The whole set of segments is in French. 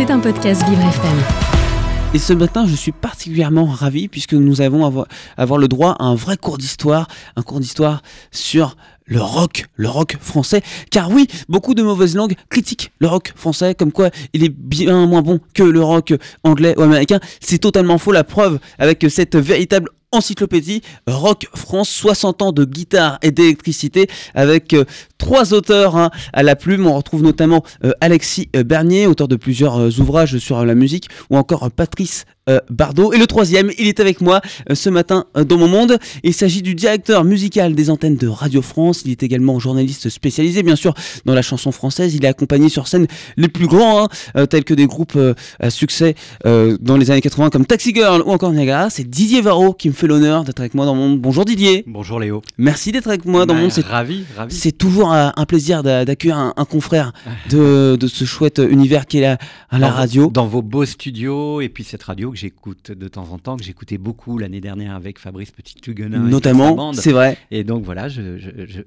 C'est un podcast Vivre FM. Et ce matin, je suis particulièrement ravi puisque nous avons avoir, avoir le droit à un vrai cours d'histoire, un cours d'histoire sur le rock, le rock français. Car oui, beaucoup de mauvaises langues critiquent le rock français, comme quoi il est bien moins bon que le rock anglais ou américain. C'est totalement faux. La preuve avec cette véritable encyclopédie Rock France, 60 ans de guitare et d'électricité avec euh, trois auteurs hein, à la plume. On retrouve notamment euh, Alexis euh, Bernier, auteur de plusieurs ouvrages sur la musique, ou encore Patrice Bardot. Et le troisième, il est avec moi ce matin dans mon monde. Il s'agit du directeur musical des antennes de Radio France. Il est également journaliste spécialisé, bien sûr, dans la chanson française. Il est accompagné sur scène les plus grands, hein, tels que des groupes à succès dans les années 80 comme Taxi Girl ou encore Niagara. C'est Didier Varro qui me fait l'honneur d'être avec moi dans mon monde. Bonjour Didier. Bonjour Léo. Merci d'être avec moi dans mon monde. C'est ravi, ravi. C'est toujours un, plaisir d'accueillir un, confrère de, ce chouette univers qui est la, à la radio. dans vos beaux studios et puis cette radio que j'écoute de temps en temps, que j'écoutais beaucoup l'année dernière avec Fabrice Petit-Huguenin. Notamment, c'est vrai. Et donc voilà, je,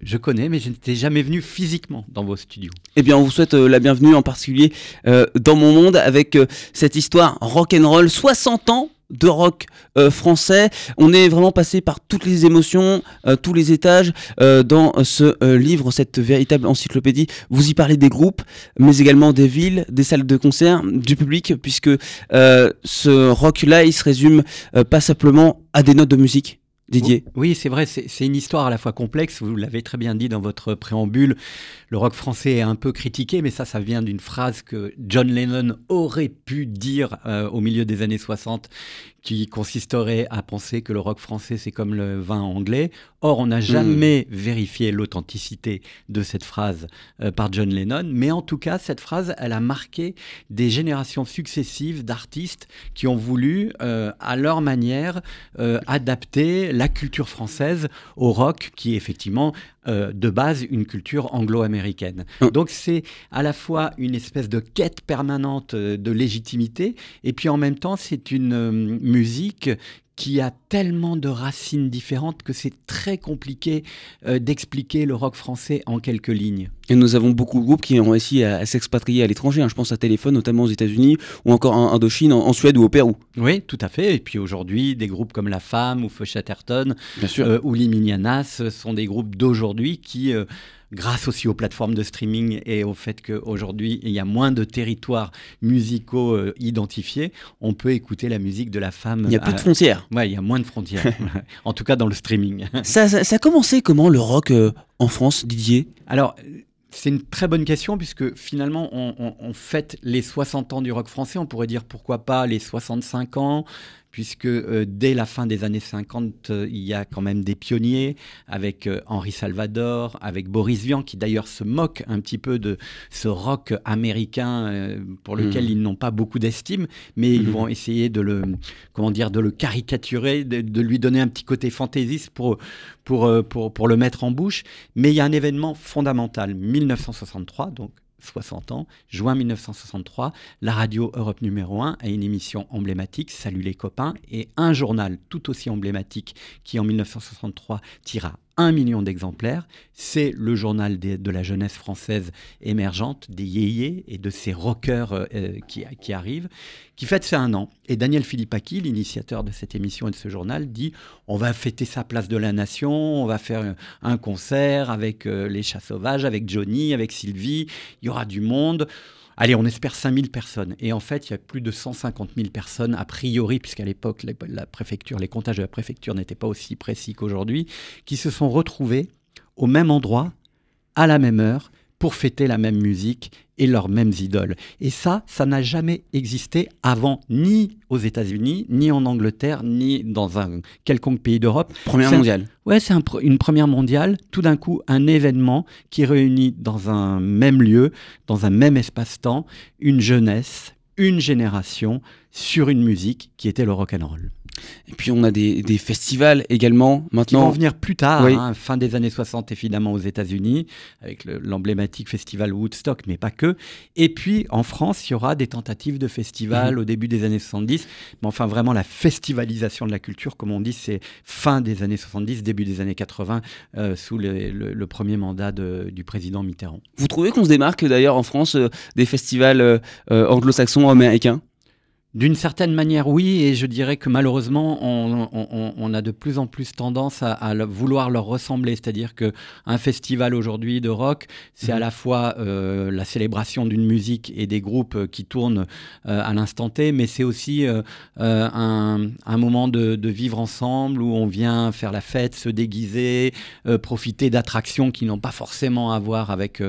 je, connais, mais je n'étais jamais venu physiquement dans vos studios. Eh bien, on vous souhaite euh, la bienvenue en particulier euh, dans mon monde avec euh, cette histoire rock and roll 60 ans de rock euh, français. On est vraiment passé par toutes les émotions, euh, tous les étages euh, dans ce livre, cette véritable encyclopédie. Vous y parlez des groupes, mais également des villes, des salles de concert, du public, puisque ce rock-là, il se résume pas simplement à des notes de musique. Didier. Oui, c'est vrai, c'est une histoire à la fois complexe, vous l'avez très bien dit dans votre préambule, le rock français est un peu critiqué, mais ça, ça vient d'une phrase que John Lennon aurait pu dire au milieu des années 60 qui consisterait à penser que le rock français c'est comme le vin anglais. Or, on n'a jamais hmm. vérifié l'authenticité de cette phrase euh, par John Lennon, mais en tout cas, cette phrase, elle a marqué des générations successives d'artistes qui ont voulu, euh, à leur manière, euh, adapter la culture française au rock, qui est effectivement de base une culture anglo-américaine. Hmm. Donc, c'est à la fois une espèce de quête permanente de légitimité, et puis en même temps, c'est une musique qui a tellement de racines différentes que c'est très compliqué euh, d'expliquer le rock français en quelques lignes. Et nous avons beaucoup de groupes qui ont réussi à, s'expatrier à l'étranger. Hein. Je pense à Téléphone, notamment aux États-Unis, ou encore en Indochine, en, Suède ou au Pérou. Oui, tout à fait. Et puis aujourd'hui, des groupes comme La Femme ou Feu Chatterton euh, ou Liminianas sont des groupes d'aujourd'hui qui. Euh, grâce aussi aux plateformes de streaming et au fait qu'aujourd'hui, il y a moins de territoires musicaux euh, identifiés, on peut écouter la musique de la femme. Il n'y a plus de frontières. Oui, il y a moins de frontières. en tout cas, dans le streaming. ça, ça, a commencé comment le rock euh, en France, Didier? Alors, c'est une très bonne question puisque finalement on, on, fête les 60 ans du rock français. On pourrait dire pourquoi pas les 65 ans, puisque euh, dès la fin des années 50, euh, il y a quand même des pionniers avec euh, Henri Salvador, avec Boris Vian, qui d'ailleurs se moque un petit peu de ce rock américain pour lequel hmm. ils n'ont pas beaucoup d'estime, mais ils hmm. vont essayer de le, comment dire, de le caricaturer, de, lui donner un petit côté fantaisiste pour, pour, pour, pour le mettre en bouche. Mais il y a un événement fondamental, 1963, donc 60 ans, juin 1963, la radio Europe numéro 1 a une émission emblématique, Salut les copains, et un journal tout aussi emblématique qui en 1963 tira un million d'exemplaires. C'est le journal de la jeunesse française émergente, des yéyés et de ces rockers euh, euh, qui, arrivent, qui fête ses un an. Et Daniel Philippaki, l'initiateur de cette émission et de ce journal, dit on va fêter sa place de la nation, on va faire un concert avec euh, les chats sauvages, avec Johnny, avec Sylvie, il y aura du monde. Allez, on espère 5000 personnes. Et en fait, il y a plus de 150 000 personnes, a priori, puisqu'à l'époque, les comptages de la préfecture n'étaient pas aussi précis qu'aujourd'hui, qui se sont retrouvés au même endroit, à la même heure, pour fêter la même musique et leurs mêmes idoles. Et ça, ça n'a jamais existé avant, ni aux États-Unis, ni en Angleterre, ni dans un quelconque pays d'Europe. Première mondiale. ouais, c'est une première mondiale. Tout d'un coup, un événement qui réunit dans un même lieu, dans un même espace-temps, une jeunesse, une génération sur une musique qui était le rock and roll. Et puis on a des, des festivals également maintenant. Qui vont venir plus tard, hein, fin des années 60 évidemment aux États-Unis, avec l'emblématique festival Woodstock, mais pas que. Et puis en France, il y aura des tentatives de festivals mhm. au début des années 70. Mais enfin, vraiment, la festivalisation de la culture, comme on dit, c'est fin des années 70, début des années 80, euh, sous le, premier mandat du président Mitterrand. Vous trouvez qu'on se démarque d'ailleurs en France euh, des festivals euh, anglo-saxons américains? D'une certaine manière, oui, et je dirais que malheureusement, on, a de plus en plus tendance à, vouloir leur ressembler. C'est-à-dire qu'un festival aujourd'hui de rock, c'est à mhm. la fois euh, la célébration d'une musique et des groupes euh, qui tournent euh, à l'instant T, mais c'est aussi un, moment de, vivre ensemble où on vient faire la fête, se déguiser, profiter d'attractions qui n'ont pas forcément à voir avec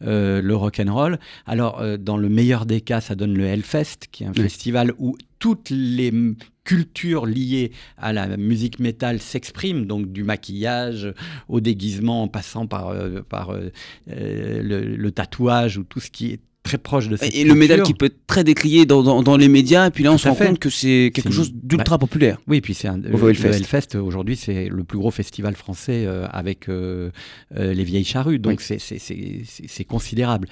le rock and roll. Alors, dans le meilleur des cas, ça donne le Hellfest, qui est un festival où toutes les cultures liées à la musique métal s'expriment, donc du maquillage au déguisement en passant par, euh, par euh, euh, le, tatouage ou tout ce qui est très proche de cette Et le métal qui peut être très décrié dans, dans, les médias, et puis là on se rend compte que c'est quelque chose d'ultra bah, populaire. Oui, puis c'est un le, Hellfest, aujourd'hui c'est le plus gros festival français avec les vieilles charrues, donc c'est considérable.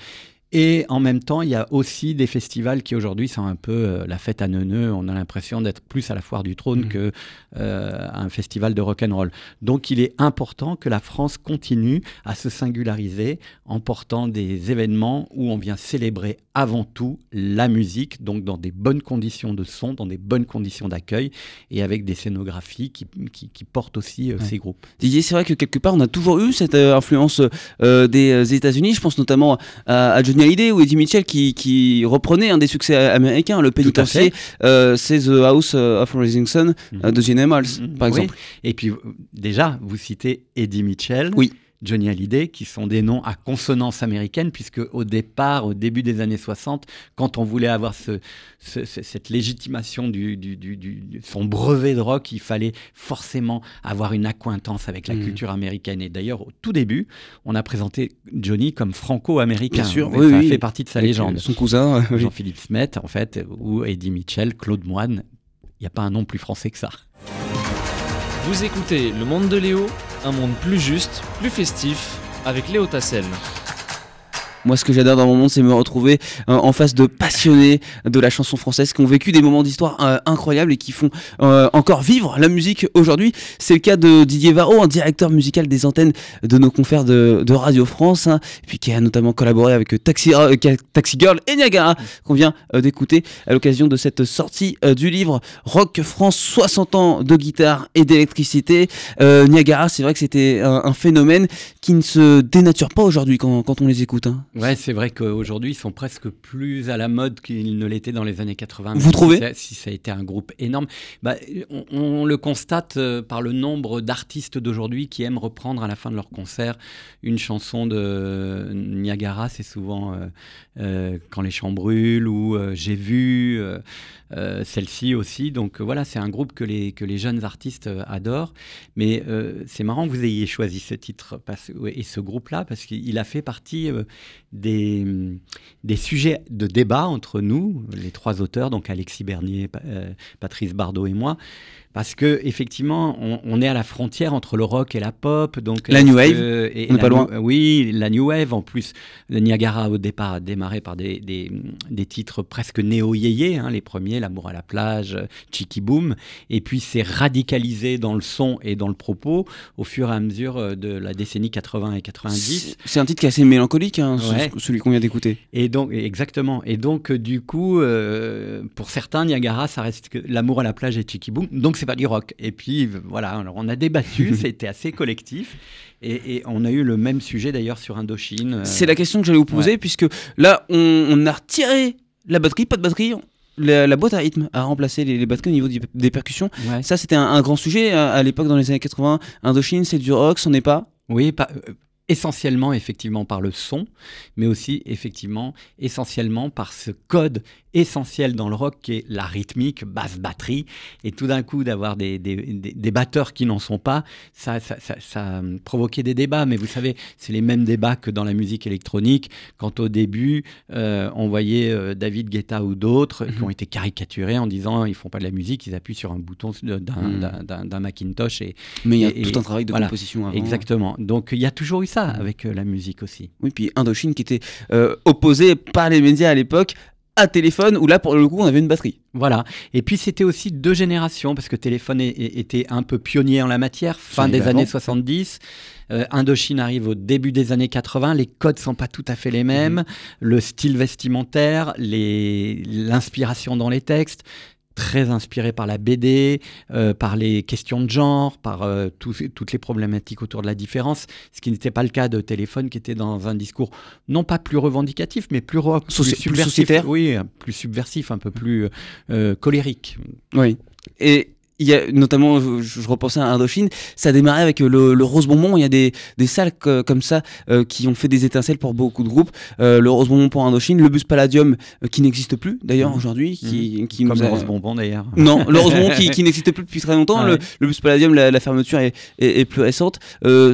Et en même temps, il y a aussi des festivals qui aujourd'hui sont un peu euh, la fête à neuneux. On a l'impression d'être plus à la foire du trône mmh. que euh, un festival de rock and roll. Donc, il est important que la France continue à se singulariser en portant des événements où on vient célébrer avant tout la musique, donc dans des bonnes conditions de son, dans des bonnes conditions d'accueil et avec des scénographies qui, qui, portent aussi euh, ces groupes. Didier, c'est vrai que quelque part, on a toujours eu cette influence des États-Unis. Je pense notamment à, à Johnny Hallyday ou Eddie Mitchell qui, qui reprenait un des succès américains, le pénitencier, euh, c'est The House of Rising Sun mm de Gene Hamels, mhm. par exemple. Et puis déjà, vous citez Eddie Mitchell. Oui. Johnny Hallyday, qui sont des noms à consonance américaine, puisque au départ, au début des années 60, quand on voulait avoir ce, cette légitimation du, du, son brevet de rock, il fallait forcément avoir une accointance avec la mmh. culture américaine. Et d'ailleurs, au tout début, on a présenté Johnny comme franco-américain. Bien sûr, oui, ça fait partie de sa légende. Son cousin, Jean-Philippe Smet, en fait, ou Eddie Mitchell, Claude Moine. Il n'y a pas un nom plus français que ça. Vous écoutez Le Monde de Léo, un monde plus juste, plus festif, avec Léo Tassel. Moi, ce que j'adore dans mon monde, c'est me retrouver euh, en face de passionnés de la chanson française qui ont vécu des moments d'histoire euh, incroyables et qui font euh, encore vivre la musique aujourd'hui. C'est le cas de Didier Varro, un directeur musical des antennes de nos confrères de, Radio France, hein, et puis qui a notamment collaboré avec Taxi, Girl et Niagara, qu'on vient d'écouter à l'occasion de cette sortie du livre Rock France 60 ans de guitare et d'électricité. Niagara, c'est vrai que c'était un, phénomène qui ne se dénature pas aujourd'hui quand, quand, on les écoute. Hein. Ouais, c'est vrai qu'aujourd'hui, ils sont presque plus à la mode qu'ils ne l'étaient dans les années 80. Vous trouvez si, ça a été un groupe énorme. Bah, on, le constate euh, par le nombre d'artistes d'aujourd'hui qui aiment reprendre à la fin de leur concert une chanson de Niagara. C'est souvent euh, euh, Quand les champs brûlent ou J'ai vu. Celle-ci aussi. Donc voilà, c'est un groupe que les, que les jeunes artistes adorent. Mais c'est marrant que vous ayez choisi ce titre parce, et ce groupe-là parce qu'il a fait partie des, sujets de débat entre nous, les trois auteurs, donc Alexis Bernier, Patrice Bardot et moi parce que effectivement, on, est à la frontière entre le rock et la pop. Donc la new wave, et, on pas loin. oui, la new wave. En plus, le Niagara au départ a démarré par des, des, des titres presque néo-yéyé, hein, les premiers, L'amour à la plage, Chicky Boom, et puis c'est radicalisé dans le son et dans le propos au fur et à mesure euh, de la décennie 80 et 90. C'est un titre qui est assez mélancolique, hein, celui qu'on vient d'écouter. Et donc exactement. Et donc euh, du coup, euh, pour certains, Niagara, ça reste que l'amour à la plage et Chicky Boom. Donc c'est pas du rock. Et puis voilà, alors on a débattu, c'était assez collectif. Et, on a eu le même sujet d'ailleurs sur Indochine. Euh. C'est la question que j'allais vous poser, puisque là, on, a retiré la batterie, pas de batterie. La, boîte à rythme a remplacé les, batteries au niveau des percussions. Ça, c'était un, grand sujet à, l'époque, dans les années 80. Indochine, c'est du rock, c'en est pas Oui, pas, essentiellement effectivement par le son, mais aussi effectivement essentiellement par ce code essentiel dans le rock qui est la rythmique, basse batterie, et tout d'un coup d'avoir des, des, des, batteurs qui n'en sont pas, ça, ça, ça, ça, a provoqué des débats, mais vous savez, c'est les mêmes débats que dans la musique électronique, quand au début euh, on voyait euh, David Guetta ou d'autres qui ont mhm. été caricaturés en disant ils font pas de la musique, ils appuient sur un bouton mhm. d'un Macintosh. Et, mais il y a tout un travail de composition avant. Exactement, donc il y a toujours eu ça avec euh, la musique aussi. Oui, puis Indochine qui était opposé par les médias à l'époque à téléphone où là pour le coup on avait une batterie. Voilà. Et puis c'était aussi deux générations parce que téléphone était un peu pionnier en la matière, fin des années 70. Euh, Indochine arrive au début des années 80. Les codes sont pas tout à fait les mêmes. Mhm. Le style vestimentaire, l'inspiration dans les textes très inspiré par la BD, euh, par les questions de genre, par euh, toutes les problématiques autour de la différence, ce qui n'était pas le cas de Téléphone, qui était dans un discours non pas plus revendicatif, mais plus, plus, subversif, oui, plus subversif, un peu plus euh, colérique. Oui. Et il y a notamment, je, repensais à Indochine, ça a démarré avec le, le Rose Bonbon. Il y a des, des salles comme ça euh, qui ont fait des étincelles pour beaucoup de groupes. Euh, le Rose Bonbon pour Indochine, le Bus Palladium euh, qui n'existe plus d'ailleurs mmh. aujourd'hui. Qui, mmh. qui comme le Rose Bonbon d'ailleurs. Non, le Rose Bonbon qui, qui n'existe plus depuis très longtemps. Ah le, le, Bus Palladium, la, la fermeture est, est, est plus récente.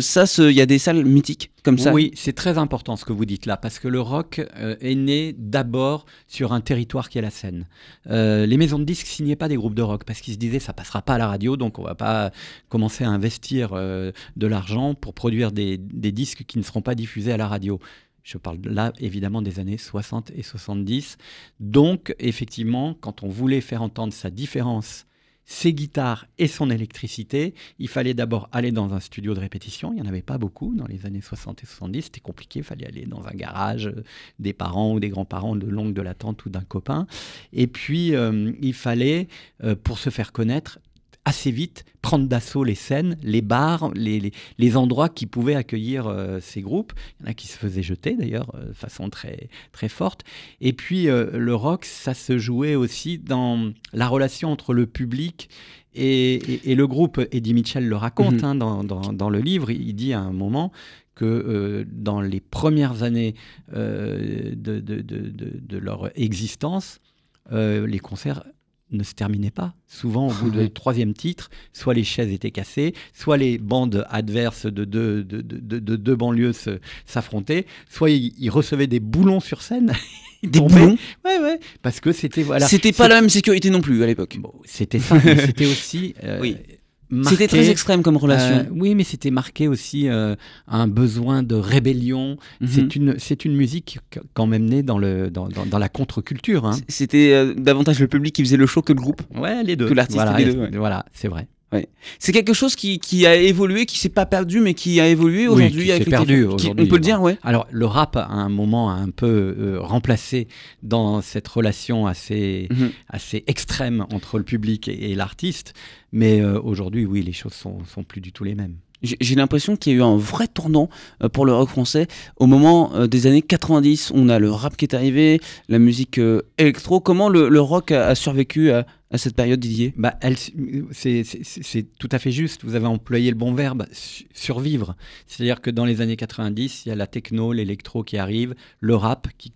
ça, il y a des salles mythiques Oui, c'est très important ce que vous dites là, parce que le rock euh, est né d'abord sur un territoire qui est la scène. Euh, les maisons de disques signaient pas des groupes de rock parce qu'ils se disaient ça passera pas à la radio, donc on va pas commencer à investir euh, de l'argent pour produire des, des disques qui ne seront pas diffusés à la radio. Je parle là évidemment des années 60 et 70. Donc effectivement, quand on voulait faire entendre sa différence ses guitares et son électricité, il fallait d'abord aller dans un studio de répétition. Il n'y en avait pas beaucoup dans les années 60 et 70. C'était compliqué. Il fallait aller dans un garage euh, des parents ou des grands-parents de longue de la ou d'un copain. Et puis, euh, il fallait, euh, pour se faire connaître, assez vite prendre d'assaut les scènes, les bars, les, les, endroits qui pouvaient accueillir euh, ces groupes. Il y en a qui se faisaient jeter d'ailleurs euh, de façon très, très forte. Et puis euh, le rock, ça se jouait aussi dans la relation entre le public et, et, le groupe. Eddie Mitchell le raconte mhm. hein, dans, dans, dans, le livre. Il dit à un moment que dans les premières années de, de, de, de, leur existence, les concerts ne se terminait pas. Souvent, au bout du troisième titre, soit les chaises étaient cassées, soit les bandes adverses de deux, de, de, de, deux banlieues s'affrontaient, soit ils, recevaient des boulons sur scène. des boulons Ouais, ouais. Parce que c'était. Voilà, c'était pas la même sécurité non plus à l'époque. Bon, c'était ça, c'était aussi. Euh, oui. C'était très extrême comme relation. Euh, oui, mais c'était marqué aussi euh, un besoin de rébellion. Mhm. C'est une, c'est une musique quand même née dans, le, dans, dans, la contre-culture. Hein. C'était euh, davantage le public qui faisait le show que le groupe. Ouais, les deux. Que l'artiste. Voilà, les deux, voilà c'est vrai. C'est quelque chose qui, qui, a évolué, qui s'est pas perdu, mais qui a évolué aujourd'hui. Oui, qui perdu aujourd'hui. On peut le dire, ouais. Alors, le rap, à un moment, a un peu euh, remplacé dans cette relation assez, mhm. assez extrême entre le public et, l'artiste. Mais euh, aujourd'hui, oui, les choses sont, sont plus du tout les mêmes j'ai l'impression qu'il y a eu un vrai tournant euh, pour le rock français au moment des années 90. On a le rap qui est arrivé, la musique électro. Comment le, rock a, survécu à, à cette période, Didier? Bah, C'est tout à fait juste. Vous avez employé le bon verbe, survivre. C'est-à-dire que dans les années 90, il y a la techno, l'électro qui arrive, le rap qui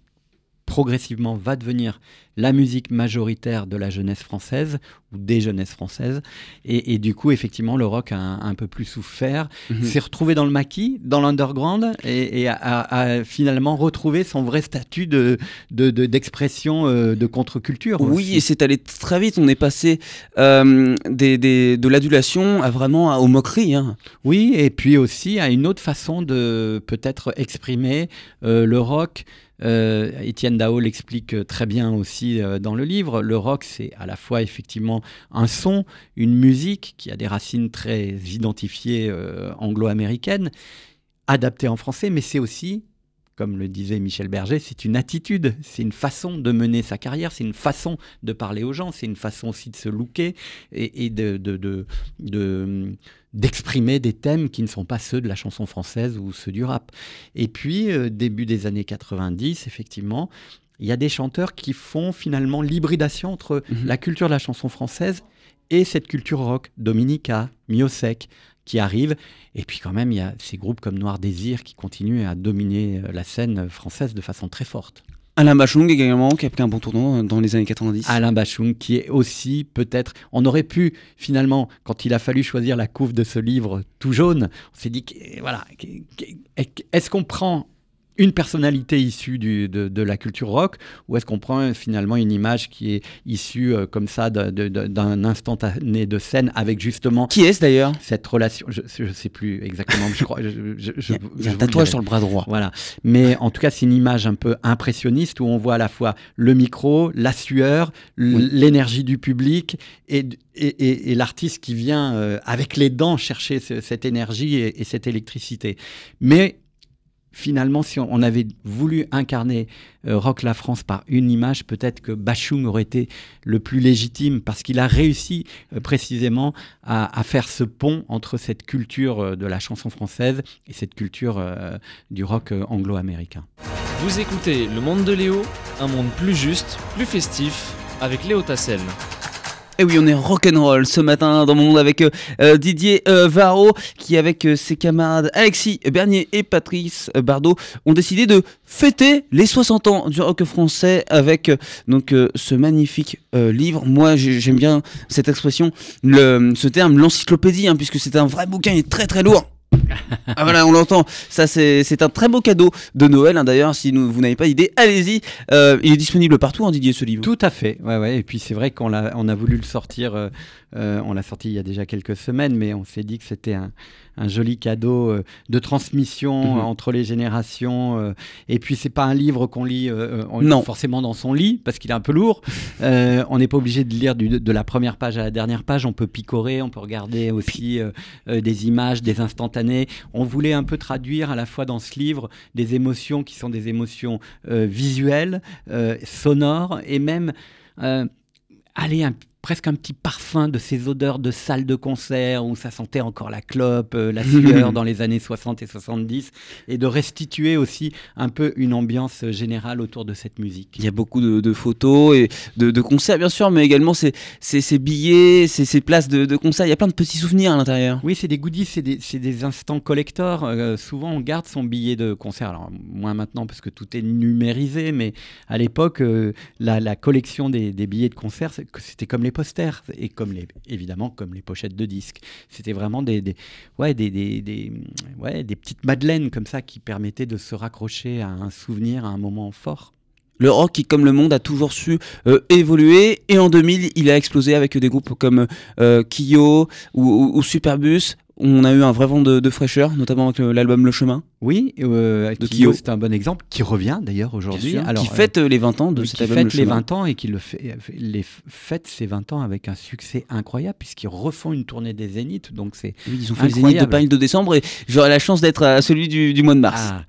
progressivement va devenir la musique majoritaire de la jeunesse française ou des jeunesses françaises. Et, du coup, effectivement, le rock a un, peu plus souffert, mhm. s'est retrouvé dans le maquis, dans l'underground, et, a, finalement retrouvé son vrai statut de, d'expression de, de, contre-culture. Oui, et c'est allé très vite. On est passé euh, des, de l'adulation à vraiment aux moqueries. Hein. Oui, et puis aussi à une autre façon de peut-être exprimer euh, le rock. Euh, Étienne Dao l'explique très bien aussi euh, dans le livre. Le rock, c'est à la fois effectivement un son, une musique qui a des racines très identifiées euh, anglo-américaines, adaptées en français, mais c'est aussi comme le disait Michel Berger, c'est une attitude, c'est une façon de mener sa carrière, c'est une façon de parler aux gens, c'est une façon aussi de se looker et, de, d'exprimer des thèmes qui ne sont pas ceux de la chanson française ou ceux du rap. Et puis, euh, début des années 90, effectivement, il y a des chanteurs qui font finalement l'hybridation entre mhm. la culture de la chanson française et cette culture rock, Dominica, Miosec, qui arrive. Et puis quand même, il y a ces groupes comme Noir Désir qui continuent à dominer euh, la scène française de façon très forte. Alain Bachung également, qui a pris un bon tournant dans les années 90. Alain Bachung, qui est aussi peut-être. On aurait pu, finalement, quand il a fallu choisir la couve de ce livre tout jaune, on s'est dit, voilà, est-ce qu'on prend une personnalité issue du, de, de, la culture rock ou est-ce qu'on prend finalement une image qui est issue euh, comme ça d'un instantané de scène avec justement qui est-ce d'ailleurs? cette relation? Je, je sais plus exactement je crois je, il y a, un tatouage sur le bras droit. Voilà. Mais en tout cas c'est une image un peu impressionniste où on voit à la fois le micro la sueur l'énergie du public et, et, et, l'artiste qui vient euh, avec les dents chercher cette énergie et, et cette électricité. Mais finalement, si on avait voulu incarner euh, Rock la France par une image, peut-être que Bachung aurait été le plus légitime parce qu'il a réussi euh, précisément à, faire ce pont entre cette culture euh, de la chanson française et cette culture du rock anglo-américain. Vous écoutez Le Monde de Léo, un monde plus juste, plus festif, avec Léo Tassel. Et oui, on est rock'n'roll ce matin dans mon monde avec euh, euh, Didier euh, Varro qui avec ses camarades Alexis Bernier et Patrice Bardot ont décidé de fêter les 60 ans du rock français avec donc ce magnifique livre. Moi, j'aime bien cette expression, ce terme, l'encyclopédie, hein, puisque c'est un vrai bouquin, est très très lourd ah voilà, on l'entend. Ça, c'est un très beau cadeau de Noël. Hein, d'ailleurs, si vous n'avez pas idée, allez-y. Euh, il est disponible partout, hein, Didier, ce livre. Tout à fait. Ouais, ouais. Et puis c'est vrai qu'on a, on a voulu le sortir. Euh, euh, on l'a sorti il y a déjà quelques semaines, mais on s'est dit que c'était un, un joli cadeau euh, de transmission mhm. entre les générations. Euh, et puis, c'est pas un livre qu'on lit, euh, non. forcément dans son lit, parce qu'il est un peu lourd. on n'est pas obligé de lire de la première page à la dernière page. On peut picorer, on peut regarder aussi des images, des instantanés. On voulait un peu traduire à la fois dans ce livre des émotions qui sont des émotions visuelles, sonores, et même aller un presque un petit parfum de ces odeurs de salle de concert où ça sentait encore la clope, euh, la sueur dans les années 60 et 70, et de restituer aussi un peu une ambiance générale autour de cette musique. Il y a beaucoup de, photos et de, concerts bien sûr, mais également ces, ces, billets, ces, ces places de, concert, il y a plein de petits souvenirs à l'intérieur. Oui, c'est des goodies, c'est des, des, instants collector. Euh, souvent on garde son billet de concert, alors moins maintenant parce que tout est numérisé, mais à l'époque, euh, la, la, collection des, des billets de concert, c'était comme les posters et comme les, évidemment comme les pochettes de disques. C'était vraiment des, petites madeleines comme ça qui permettaient de se raccrocher à un souvenir, à un moment fort. Le rock qui, comme le monde, a toujours su euh, évoluer. Et en 2000, il a explosé avec des groupes comme euh, Kyo ou, Superbus on a eu un vrai vent de, fraîcheur, notamment avec l'album Le Chemin. Oui, euh, Kyo, c'est un bon exemple, qui revient d'ailleurs aujourd'hui. Qui fête euh, les 20 ans de cet album. Qui fête les 20 ans et qui le fait, les fête ces 20 ans avec un succès incroyable, puisqu'ils refont une tournée des Zéniths. Donc c'est ils ont fait les Zéniths de Paris de décembre et j'aurai la chance d'être à celui du, mois de mars. Ah.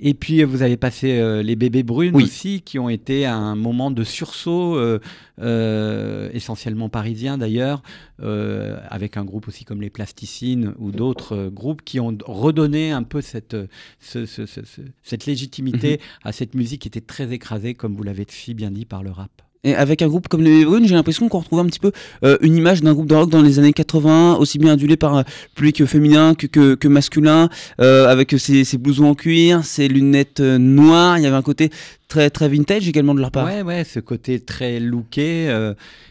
Et puis vous avez passé euh, les bébés brunes aussi, qui ont été un moment de sursaut, euh, essentiellement parisien d'ailleurs, avec un groupe aussi comme les Plasticines ou d'autres groupes qui ont redonné un peu cette cette légitimité mhm. à cette musique qui était très écrasée, comme vous l'avez si bien dit, par le rap. Et avec un groupe comme les Brunes, j'ai l'impression qu'on retrouve un petit peu euh, une image d'un groupe de rock dans les années 80, aussi bien adulé par euh, public féminin que, que, masculin, euh, avec ses, ses, blousons en cuir, ses lunettes noires. Il y avait un côté très, très vintage également de leur part. Ouais, ouais, ce côté très looké.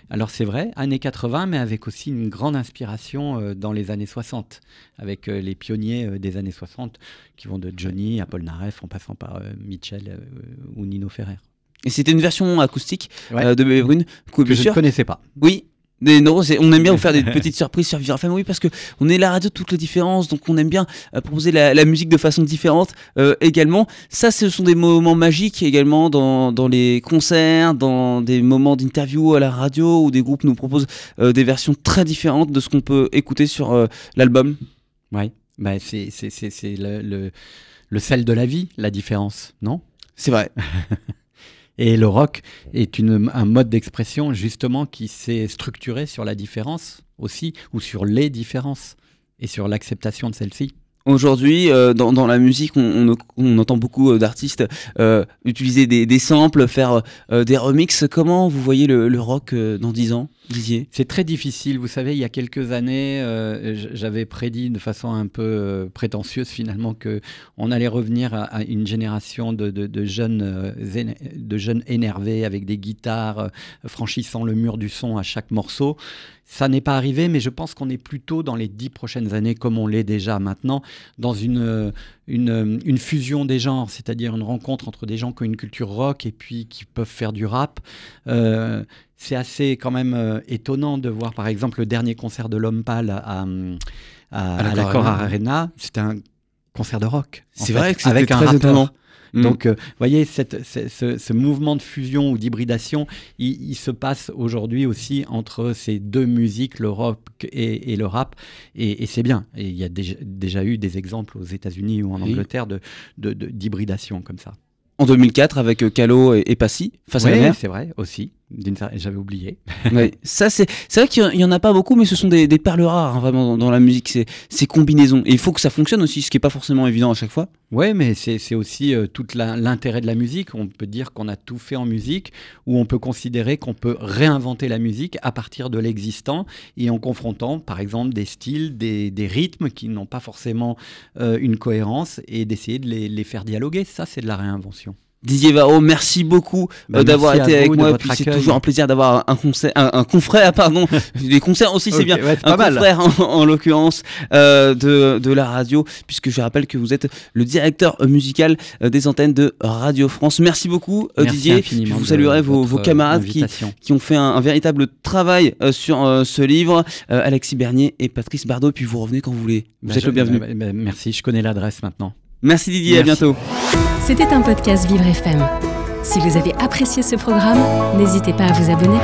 alors c'est vrai, années 80, mais avec aussi une grande inspiration dans les années 60, avec les pionniers des années 60 qui vont de Johnny à Paul Naref en passant par Mitchell ou Nino Ferrer. Et c'était une version acoustique euh, de Bébé Brune que, je ne connaissais pas. Oui. Des on aime bien vous faire des petites surprises sur Vivre FM, oui, parce que on est la radio de toutes les différences, donc on aime bien euh, proposer la, musique de façon différente euh, également. Ça, ce sont des moments magiques également dans, dans les concerts, dans des moments d'interview à la radio où des groupes nous proposent des versions très différentes de ce qu'on peut écouter sur l'album. Oui, bah, c'est le, le, le sel de la vie, la différence, non? C'est vrai. Et le rock est une, un mode d'expression justement qui s'est structuré sur la différence aussi, ou sur les différences, et sur l'acceptation de celle-ci. Aujourd'hui, euh, dans, la musique, on, entend beaucoup euh, d'artistes euh, utiliser des, samples, faire des remixes. Comment vous voyez le, rock dans 10 ans, Didier? C'est très difficile. Vous savez, il y a quelques années, j'avais prédit de façon un peu prétentieuse finalement que on allait revenir à, une génération de, jeunes, de jeunes énervés avec des guitares franchissant le mur du son à chaque morceau. Ça n'est pas arrivé, mais je pense qu'on est plutôt dans les dix prochaines années, comme on l'est déjà maintenant, dans une, une, une fusion des genres, c'est-à-dire une rencontre entre des gens qui ont une culture rock et puis qui peuvent faire du rap. Euh, c'est assez quand même euh, étonnant de voir, par exemple, le dernier concert de L'Homme Pâle à, à, à, la Cor Arena. C'était un concert de rock. C'est vrai que c'était très étonnant. Mmh. Donc, vous euh, voyez, cette, cette, ce, ce, mouvement de fusion ou d'hybridation, il, il, se passe aujourd'hui aussi entre ces deux musiques, le rock et, et le rap, et, et c'est bien. Et il y a déjà, déjà, eu des exemples aux États-Unis ou en oui. Angleterre d'hybridation de, de, comme ça. En 2004, avec Calo et, et Passy, face à la mer c'est vrai, aussi. J'avais oublié. ouais, ça c'est vrai qu'il n'y en a pas beaucoup, mais ce sont des, des perles rares hein, vraiment dans, dans, la musique, ces, ces combinaisons. Et il faut que ça fonctionne aussi, ce qui n'est pas forcément évident à chaque fois. Ouais, mais c'est aussi euh, tout l'intérêt de la musique. On peut dire qu'on a tout fait en musique, ou on peut considérer qu'on peut réinventer la musique à partir de l'existant et en confrontant, par exemple, des styles, des, des rythmes qui n'ont pas forcément euh, une cohérence et d'essayer de les, les faire dialoguer. Ça, c'est de la réinvention. Didier Varro, merci beaucoup bah, d'avoir été avec moi. Puis c'est toujours un plaisir d'avoir un, un, un, confrère, pardon. des concerts aussi, c'est okay, bien. Ouais, un mal. confrère en, en l'occurrence euh, de, de la radio, puisque je rappelle que vous êtes le directeur musical euh, des antennes de Radio France. Merci beaucoup, euh, merci Didier. Puis vous saluerez vos, vos, camarades qui, qui, ont fait un, un véritable travail euh, sur euh, ce livre, Alexis Bernier et Patrice Bardot. Puis vous revenez quand vous voulez. Vous bah, êtes je, le bienvenu. Bah, merci, je connais l'adresse maintenant. Merci Didier, Merci. à bientôt. C'était un podcast Vivre FM. Si vous avez apprécié ce programme, n'hésitez pas à vous abonner.